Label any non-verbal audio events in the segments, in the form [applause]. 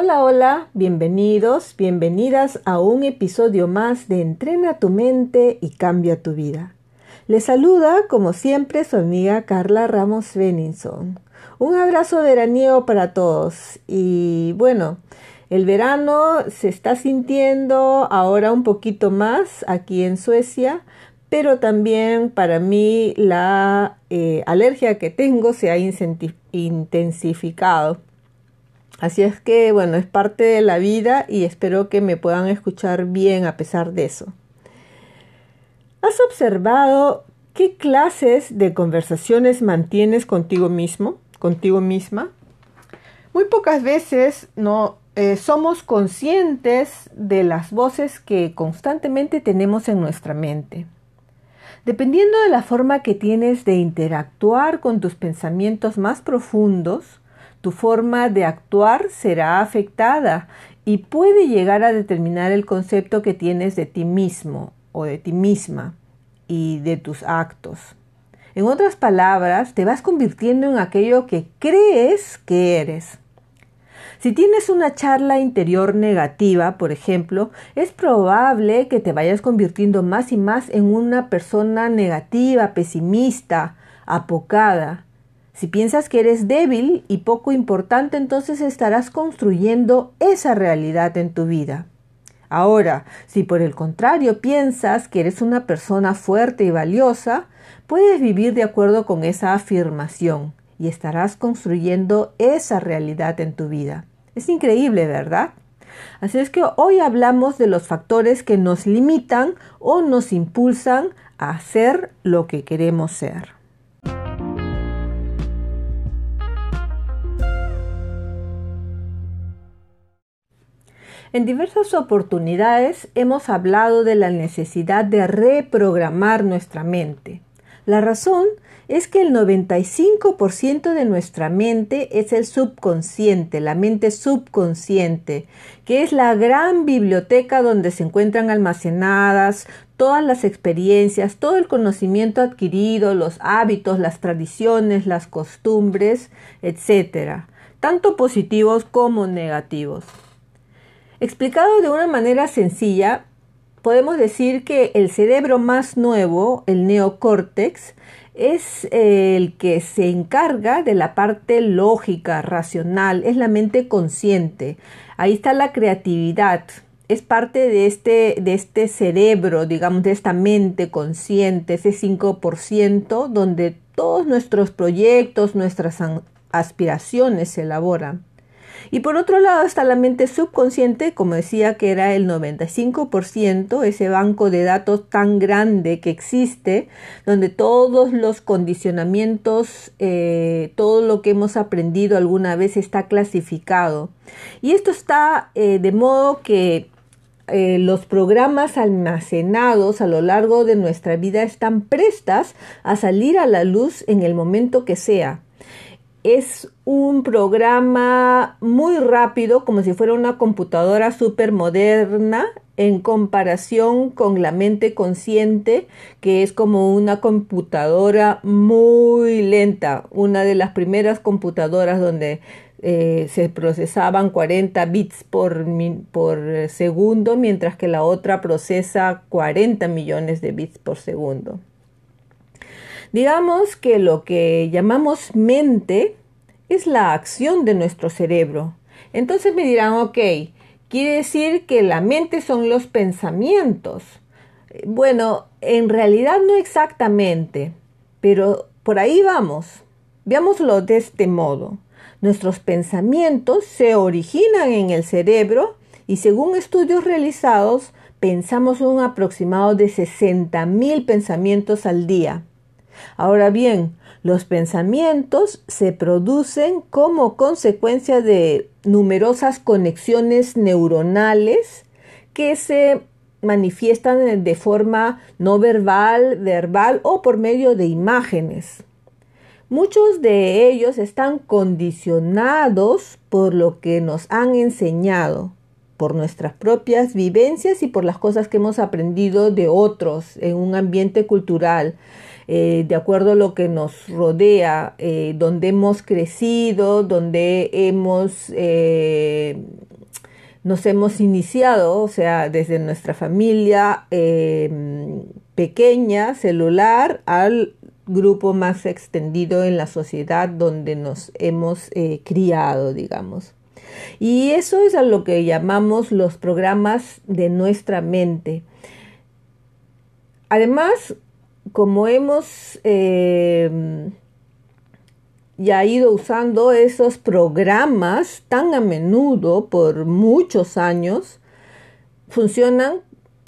Hola, hola, bienvenidos, bienvenidas a un episodio más de Entrena tu mente y cambia tu vida. Les saluda, como siempre, su amiga Carla Ramos Benningson. Un abrazo veraniego para todos. Y bueno, el verano se está sintiendo ahora un poquito más aquí en Suecia, pero también para mí la eh, alergia que tengo se ha intensificado. Así es que, bueno, es parte de la vida y espero que me puedan escuchar bien a pesar de eso. ¿Has observado qué clases de conversaciones mantienes contigo mismo, contigo misma? Muy pocas veces no eh, somos conscientes de las voces que constantemente tenemos en nuestra mente. Dependiendo de la forma que tienes de interactuar con tus pensamientos más profundos, tu forma de actuar será afectada y puede llegar a determinar el concepto que tienes de ti mismo o de ti misma y de tus actos. En otras palabras, te vas convirtiendo en aquello que crees que eres. Si tienes una charla interior negativa, por ejemplo, es probable que te vayas convirtiendo más y más en una persona negativa, pesimista, apocada, si piensas que eres débil y poco importante, entonces estarás construyendo esa realidad en tu vida. Ahora, si por el contrario piensas que eres una persona fuerte y valiosa, puedes vivir de acuerdo con esa afirmación y estarás construyendo esa realidad en tu vida. Es increíble, ¿verdad? Así es que hoy hablamos de los factores que nos limitan o nos impulsan a hacer lo que queremos ser. En diversas oportunidades hemos hablado de la necesidad de reprogramar nuestra mente. La razón es que el 95% de nuestra mente es el subconsciente, la mente subconsciente, que es la gran biblioteca donde se encuentran almacenadas todas las experiencias, todo el conocimiento adquirido, los hábitos, las tradiciones, las costumbres, etc., tanto positivos como negativos. Explicado de una manera sencilla, podemos decir que el cerebro más nuevo, el neocórtex, es el que se encarga de la parte lógica, racional, es la mente consciente. Ahí está la creatividad, es parte de este, de este cerebro, digamos, de esta mente consciente, ese 5%, donde todos nuestros proyectos, nuestras aspiraciones se elaboran. Y por otro lado está la mente subconsciente, como decía que era el 95%, ese banco de datos tan grande que existe, donde todos los condicionamientos, eh, todo lo que hemos aprendido alguna vez está clasificado. Y esto está eh, de modo que eh, los programas almacenados a lo largo de nuestra vida están prestas a salir a la luz en el momento que sea es un programa muy rápido, como si fuera una computadora súper moderna en comparación con la mente consciente, que es como una computadora muy lenta, una de las primeras computadoras donde eh, se procesaban 40 bits por, por segundo, mientras que la otra procesa 40 millones de bits por segundo. Digamos que lo que llamamos mente es la acción de nuestro cerebro. Entonces me dirán, ok, quiere decir que la mente son los pensamientos. Bueno, en realidad no exactamente, pero por ahí vamos. Veámoslo de este modo. Nuestros pensamientos se originan en el cerebro y según estudios realizados, pensamos un aproximado de 60.000 pensamientos al día. Ahora bien, los pensamientos se producen como consecuencia de numerosas conexiones neuronales que se manifiestan de forma no verbal, verbal o por medio de imágenes. Muchos de ellos están condicionados por lo que nos han enseñado, por nuestras propias vivencias y por las cosas que hemos aprendido de otros en un ambiente cultural, eh, de acuerdo a lo que nos rodea, eh, donde hemos crecido, donde hemos, eh, nos hemos iniciado, o sea, desde nuestra familia pequeña, celular, al grupo más extendido en la sociedad donde nos hemos criado, digamos. Y eso es a lo que llamamos los programas de nuestra mente. Además, como hemos eh, ya ido usando esos programas tan a menudo por muchos años, funcionan,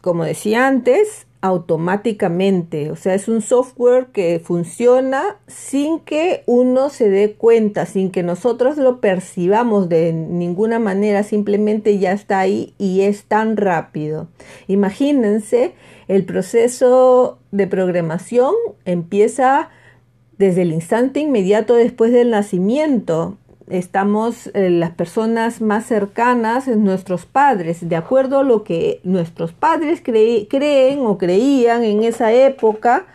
como decía antes, automáticamente, o sea, es un software que funciona sin que uno se dé cuenta, sin que nosotros lo percibamos de ninguna manera, simplemente ya está ahí y es tan rápido. Imagínense, el proceso de programación empieza desde el instante inmediato después del nacimiento. Estamos eh, las personas más cercanas, nuestros padres, de acuerdo a lo que nuestros padres creen o creían en esa época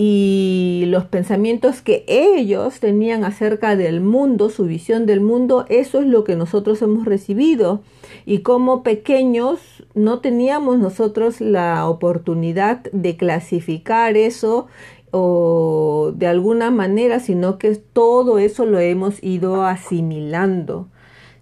y los pensamientos que ellos tenían acerca del mundo, su visión del mundo, eso es lo que nosotros hemos recibido. Y como pequeños no teníamos nosotros la oportunidad de clasificar eso o de alguna manera, sino que todo eso lo hemos ido asimilando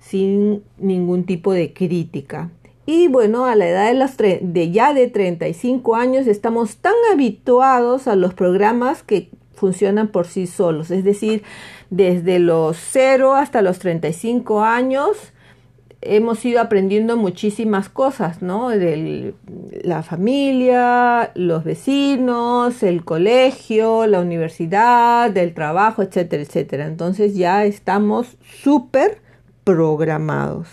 sin ningún tipo de crítica. Y bueno, a la edad de, de ya de 35 años estamos tan habituados a los programas que funcionan por sí solos, es decir, desde los 0 hasta los 35 años hemos ido aprendiendo muchísimas cosas, ¿no? De la familia, los vecinos, el colegio, la universidad, el trabajo, etcétera, etcétera. Entonces ya estamos súper programados.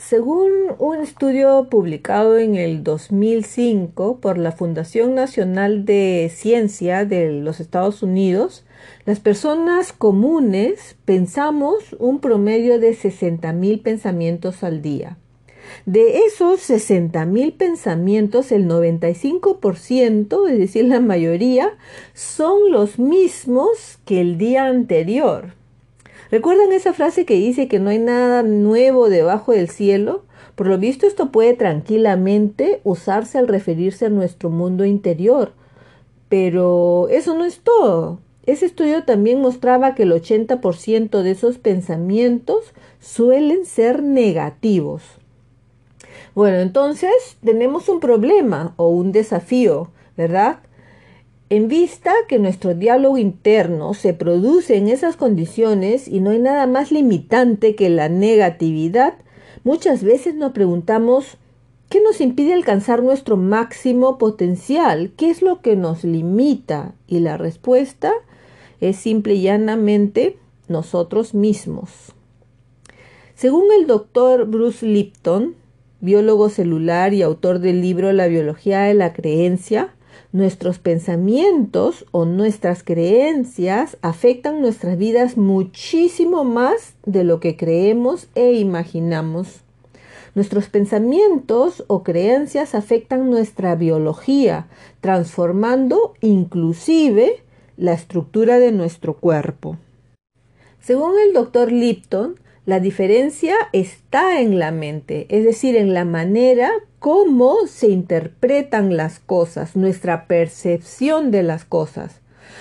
Según un estudio publicado en el 2005 por la Fundación Nacional de Ciencia de los Estados Unidos, las personas comunes pensamos un promedio de 60.000 pensamientos al día. De esos 60.000 pensamientos, el 95%, es decir, la mayoría, son los mismos que el día anterior. ¿Recuerdan esa frase que dice que no hay nada nuevo debajo del cielo? Por lo visto esto puede tranquilamente usarse al referirse a nuestro mundo interior. Pero eso no es todo. Ese estudio también mostraba que el 80% de esos pensamientos suelen ser negativos. Bueno, entonces tenemos un problema o un desafío, ¿verdad? En vista que nuestro diálogo interno se produce en esas condiciones y no hay nada más limitante que la negatividad, muchas veces nos preguntamos ¿qué nos impide alcanzar nuestro máximo potencial? ¿Qué es lo que nos limita? Y la respuesta es simple y llanamente nosotros mismos. Según el doctor Bruce Lipton, biólogo celular y autor del libro La biología de la creencia, Nuestros pensamientos o nuestras creencias afectan nuestras vidas muchísimo más de lo que creemos e imaginamos. Nuestros pensamientos o creencias afectan nuestra biología, transformando inclusive la estructura de nuestro cuerpo. Según el doctor Lipton, la diferencia está en la mente, es decir, en la manera cómo se interpretan las cosas, nuestra percepción de las cosas.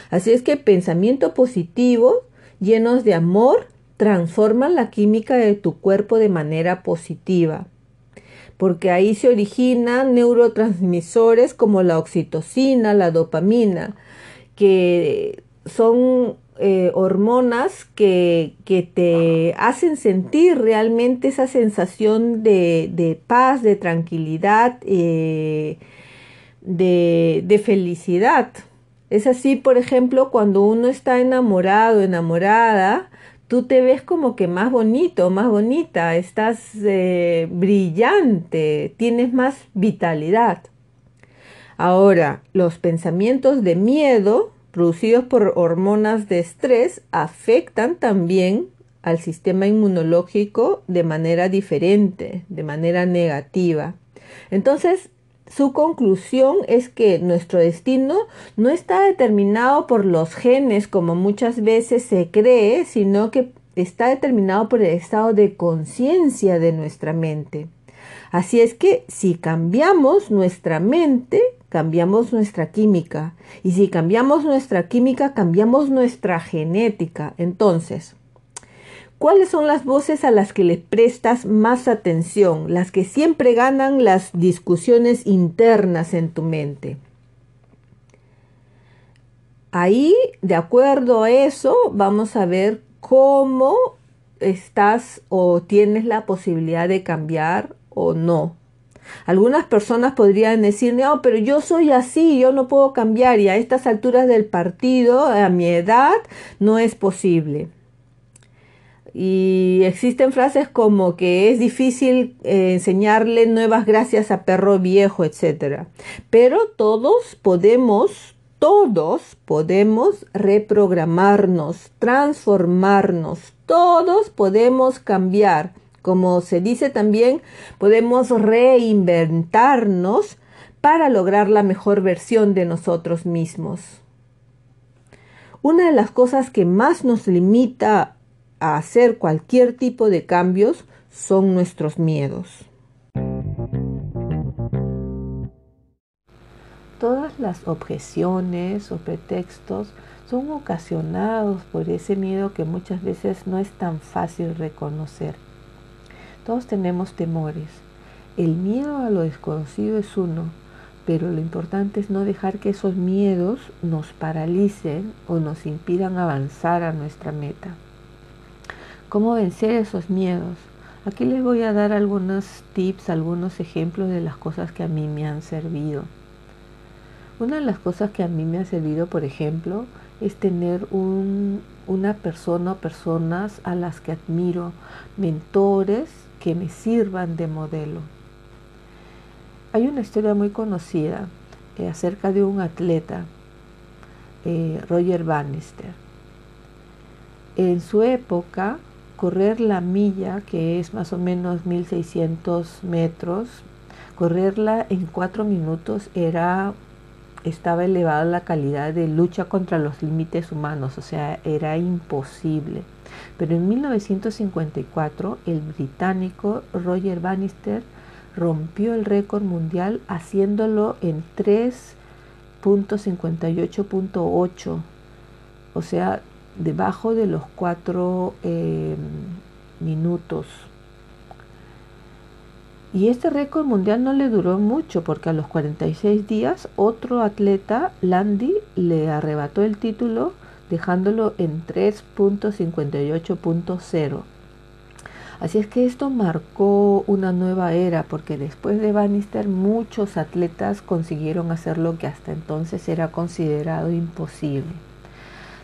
Así es que pensamiento positivo, llenos de amor, transforman la química de tu cuerpo de manera positiva. Porque ahí se originan neurotransmisores como la oxitocina, la dopamina, que son eh, hormonas que, te hacen sentir realmente esa sensación de, paz, de tranquilidad, eh, de, felicidad. Es así, por ejemplo, cuando uno está enamorado, enamorada, tú te ves como que más bonito, más bonita, estás eh, brillante, tienes más vitalidad. Ahora, los pensamientos de miedo producidos por hormonas de estrés afectan también al sistema inmunológico de manera diferente, de manera negativa. Entonces, su conclusión es que nuestro destino no está determinado por los genes como muchas veces se cree, sino que está determinado por el estado de conciencia de nuestra mente. Así es que si cambiamos nuestra mente, cambiamos nuestra química. Y si cambiamos nuestra química, cambiamos nuestra genética. Entonces, ¿Cuáles son las voces a las que le prestas más atención? Las que siempre ganan las discusiones internas en tu mente. Ahí, de acuerdo a eso, vamos a ver cómo estás o tienes la posibilidad de cambiar o no. Algunas personas podrían decir, no, pero yo soy así, yo no puedo cambiar y a estas alturas del partido, a mi edad, no es posible. Y existen frases como que es difícil eh, enseñarle nuevas gracias a perro viejo, etc. Pero todos podemos, todos podemos reprogramarnos, transformarnos, todos podemos cambiar. Como se dice también, podemos reinventarnos para lograr la mejor versión de nosotros mismos. Una de las cosas que más nos limita a hacer cualquier tipo de cambios son nuestros miedos. Todas las objeciones o pretextos son ocasionados por ese miedo que muchas veces no es tan fácil reconocer. Todos tenemos temores. El miedo a lo desconocido es uno, pero lo importante es no dejar que esos miedos nos paralicen o nos impidan avanzar a nuestra meta. ¿Cómo vencer esos miedos? Aquí les voy a dar algunos tips, algunos ejemplos de las cosas que a mí me han servido. Una de las cosas que a mí me ha servido, por ejemplo, es tener una persona o personas a las que admiro, mentores que me sirvan de modelo. Hay una historia muy conocida eh, acerca de un atleta, eh, Roger Bannister. En su época, correr la milla, que es más o menos 1600 metros, correrla en cuatro minutos era estaba elevada la calidad de lucha contra los límites humanos, o sea, era imposible. Pero en 1954 el británico Roger Bannister rompió el récord mundial haciéndolo en 3.58.8, o sea, debajo de los cuatro eh, minutos. Y este récord mundial no le duró mucho porque a los 46 días otro atleta, Landy, le arrebató el título dejándolo en 3.58.0. Así es que esto marcó una nueva era porque después de Bannister muchos atletas consiguieron hacer lo que hasta entonces era considerado imposible.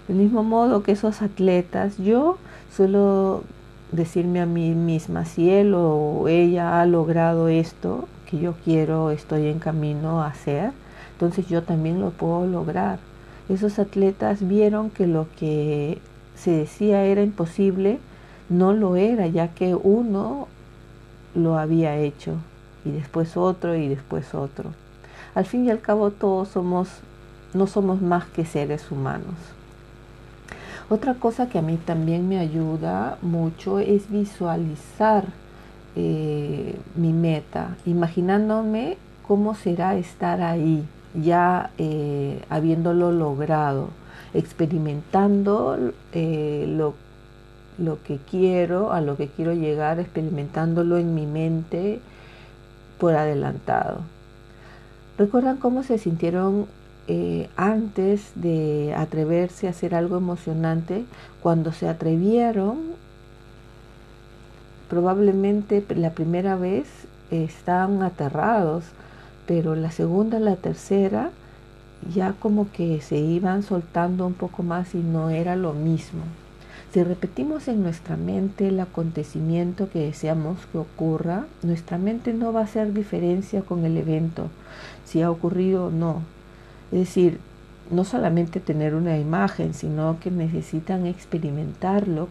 Del mismo modo que esos atletas, yo suelo decirme a mí misma, si él o ella ha logrado esto que yo quiero, estoy en camino a hacer, entonces yo también lo puedo lograr. Esos atletas vieron que lo que se decía era imposible, no lo era, ya que uno lo había hecho y después otro y después otro. Al fin y al cabo todos somos, no somos más que seres humanos. Otra cosa que a mí también me ayuda mucho es visualizar eh, mi meta, imaginándome cómo será estar ahí, ya eh, habiéndolo logrado, experimentando eh, lo, lo que quiero, a lo que quiero llegar, experimentándolo en mi mente por adelantado. ¿Recuerdan cómo se sintieron eh, antes de atreverse a hacer algo emocionante, cuando se atrevieron, probablemente la primera vez estaban aterrados, pero la segunda, la tercera, ya como que se iban soltando un poco más y no era lo mismo. Si repetimos en nuestra mente el acontecimiento que deseamos que ocurra, nuestra mente no va a hacer diferencia con el evento, si ha ocurrido o no. Es decir, no solamente tener una imagen, sino que necesitan experimentarlo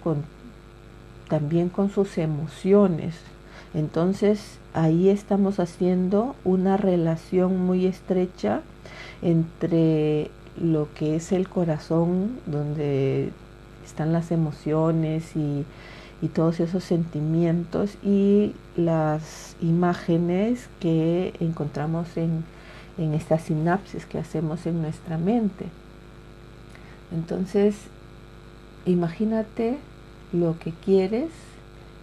también con sus emociones. Entonces ahí estamos haciendo una relación muy estrecha entre lo que es el corazón, donde están las emociones y, todos esos sentimientos y las imágenes que encontramos en, en estas sinapsis que hacemos en nuestra mente. Entonces, imagínate lo que quieres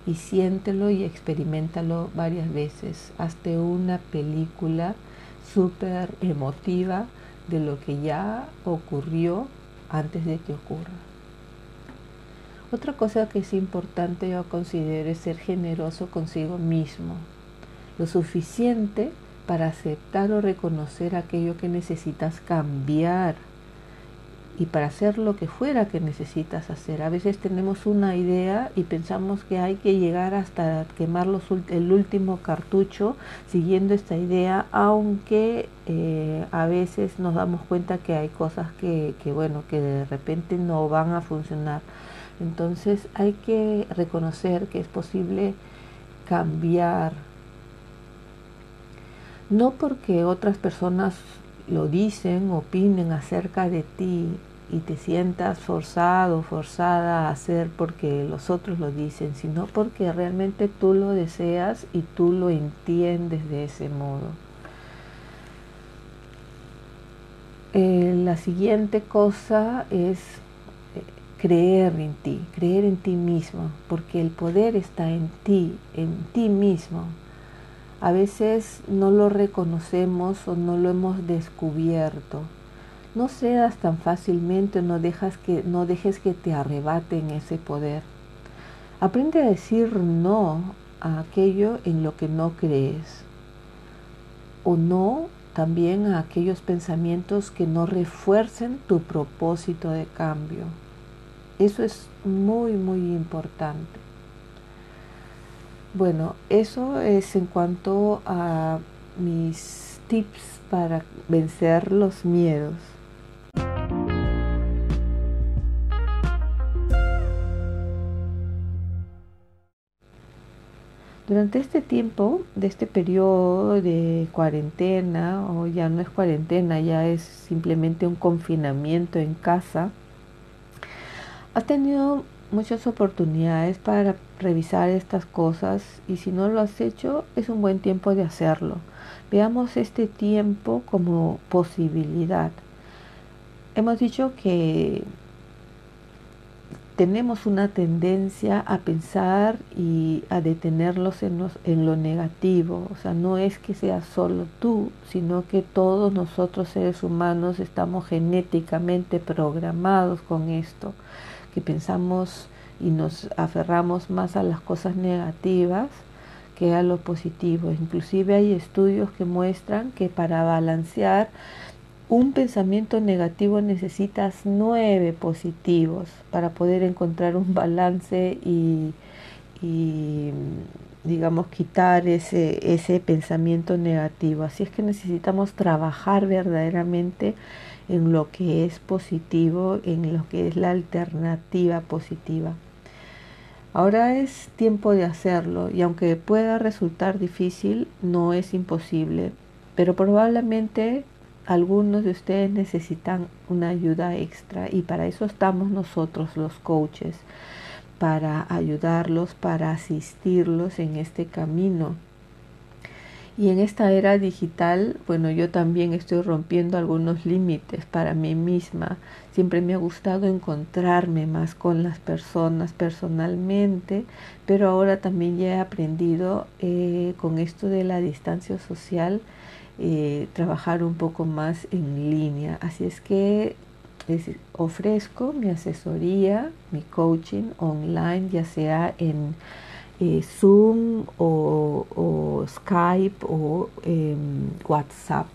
y siéntelo y experimentalo varias veces. Hazte una película súper emotiva de lo que ya ocurrió antes de que ocurra. Otra cosa que es importante yo considero es ser generoso consigo mismo, lo suficiente para aceptar o reconocer aquello que necesitas cambiar y para hacer lo que fuera que necesitas hacer. A veces tenemos una idea y pensamos que hay que llegar hasta quemar el último cartucho siguiendo esta idea, aunque eh, a veces nos damos cuenta que hay cosas que, bueno, que de repente no van a funcionar. Entonces hay que reconocer que es posible cambiar, no porque otras personas lo dicen, opinen acerca de ti y te sientas forzado, forzada a hacer porque los otros lo dicen, sino porque realmente tú lo deseas y tú lo entiendes de ese modo. Eh, la siguiente cosa es creer en ti, creer en ti mismo, porque el poder está en ti, en ti mismo. A veces no lo reconocemos o no lo hemos descubierto. No cedas tan fácilmente, no, dejas que, no dejes que te arrebaten ese poder. Aprende a decir no a aquello en lo que no crees. O no también a aquellos pensamientos que no refuercen tu propósito de cambio. Eso es muy, muy importante. Bueno, eso es en cuanto a mis tips para vencer los miedos. Durante este tiempo, de este periodo de cuarentena, o ya no es cuarentena, ya es simplemente un confinamiento en casa, Has tenido muchas oportunidades para revisar estas cosas y si no lo has hecho es un buen tiempo de hacerlo. Veamos este tiempo como posibilidad. Hemos dicho que tenemos una tendencia a pensar y a detenerlos en, lo negativo. O sea, no es que sea solo tú, sino que todos nosotros seres humanos estamos genéticamente programados con esto que pensamos y nos aferramos más a las cosas negativas que a lo positivo. Inclusive hay estudios que muestran que para balancear un pensamiento negativo necesitas nueve positivos para poder encontrar un balance y, digamos quitar ese, ese pensamiento negativo. Así es que necesitamos trabajar verdaderamente en lo que es positivo, en lo que es la alternativa positiva. Ahora es tiempo de hacerlo y aunque pueda resultar difícil, no es imposible, pero probablemente algunos de ustedes necesitan una ayuda extra y para eso estamos nosotros los coaches, para ayudarlos, para asistirlos en este camino y en esta era digital, bueno, yo también estoy rompiendo algunos límites para mí misma. Siempre me ha gustado encontrarme más con las personas personalmente, pero ahora también ya he aprendido eh, con esto de la distancia social, eh, trabajar un poco más en línea. Así es que ofrezco mi asesoría, mi coaching online, ya sea en eh, Zoom o, Skype o em, WhatsApp.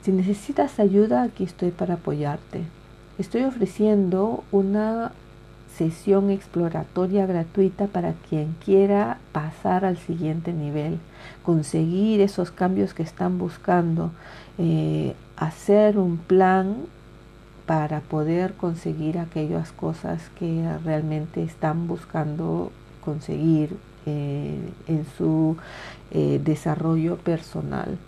Si necesitas ayuda, aquí estoy para apoyarte. Estoy ofreciendo una sesión exploratoria gratuita para quien quiera pasar al siguiente nivel, conseguir esos cambios que están buscando, eh, hacer un plan para poder conseguir aquellas cosas que realmente están buscando conseguir eh, en su eh, desarrollo personal.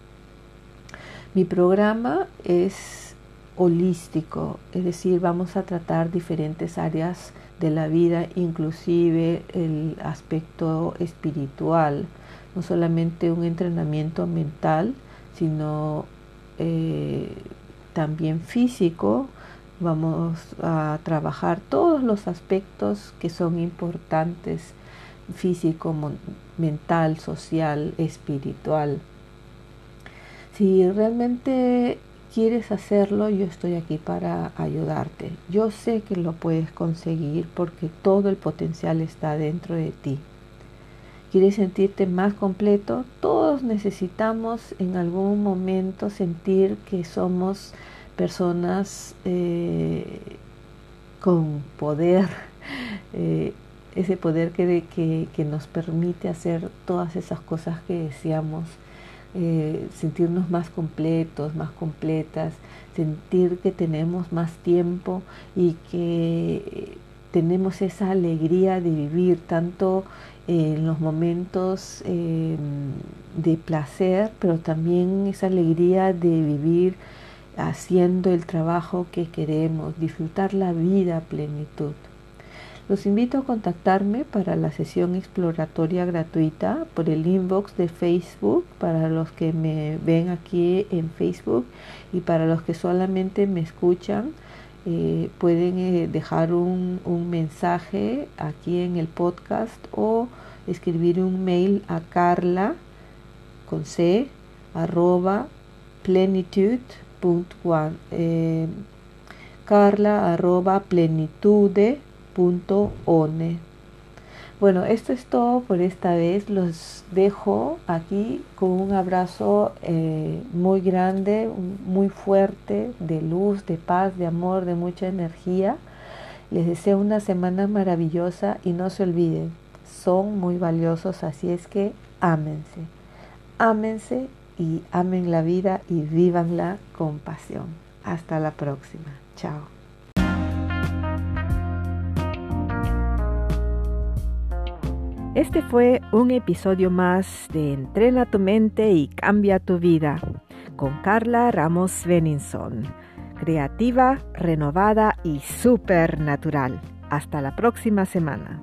Mi programa es holístico, es decir, vamos a tratar diferentes áreas de la vida, inclusive el aspecto espiritual, no solamente un entrenamiento mental, sino eh, también físico. Vamos a trabajar todos los aspectos que son importantes, físico, mental, social, espiritual. Si realmente quieres hacerlo, yo estoy aquí para ayudarte. Yo sé que lo puedes conseguir porque todo el potencial está dentro de ti. ¿Quieres sentirte más completo? Todos necesitamos en algún momento sentir que somos personas eh, con poder, [laughs] eh, ese poder que, que, que nos permite hacer todas esas cosas que deseamos eh, sentirnos más completos, más completas, sentir que tenemos más tiempo y que tenemos esa alegría de vivir tanto en los momentos em, de placer, pero también esa alegría de vivir haciendo el trabajo que queremos, disfrutar la vida a plenitud. Los invito a contactarme para la sesión exploratoria gratuita por el inbox de Facebook para los que me ven aquí en Facebook y para los que solamente me escuchan. Eh, pueden eh, dejar un, mensaje aquí en el podcast o escribir un mail a carla con c arroba plenitud eh, carla arroba plenitude bueno, esto es todo por esta vez. Los dejo aquí con un abrazo eh, muy grande, muy fuerte, de luz, de paz, de amor, de mucha energía. Les deseo una semana maravillosa y no se olviden, son muy valiosos, así es que ámense. Ámense y amen la vida y vívanla con pasión. Hasta la próxima. Chao. Este fue un episodio más de Entrena tu mente y cambia tu vida con Carla Ramos Beninson. Creativa, renovada y supernatural. Hasta la próxima semana.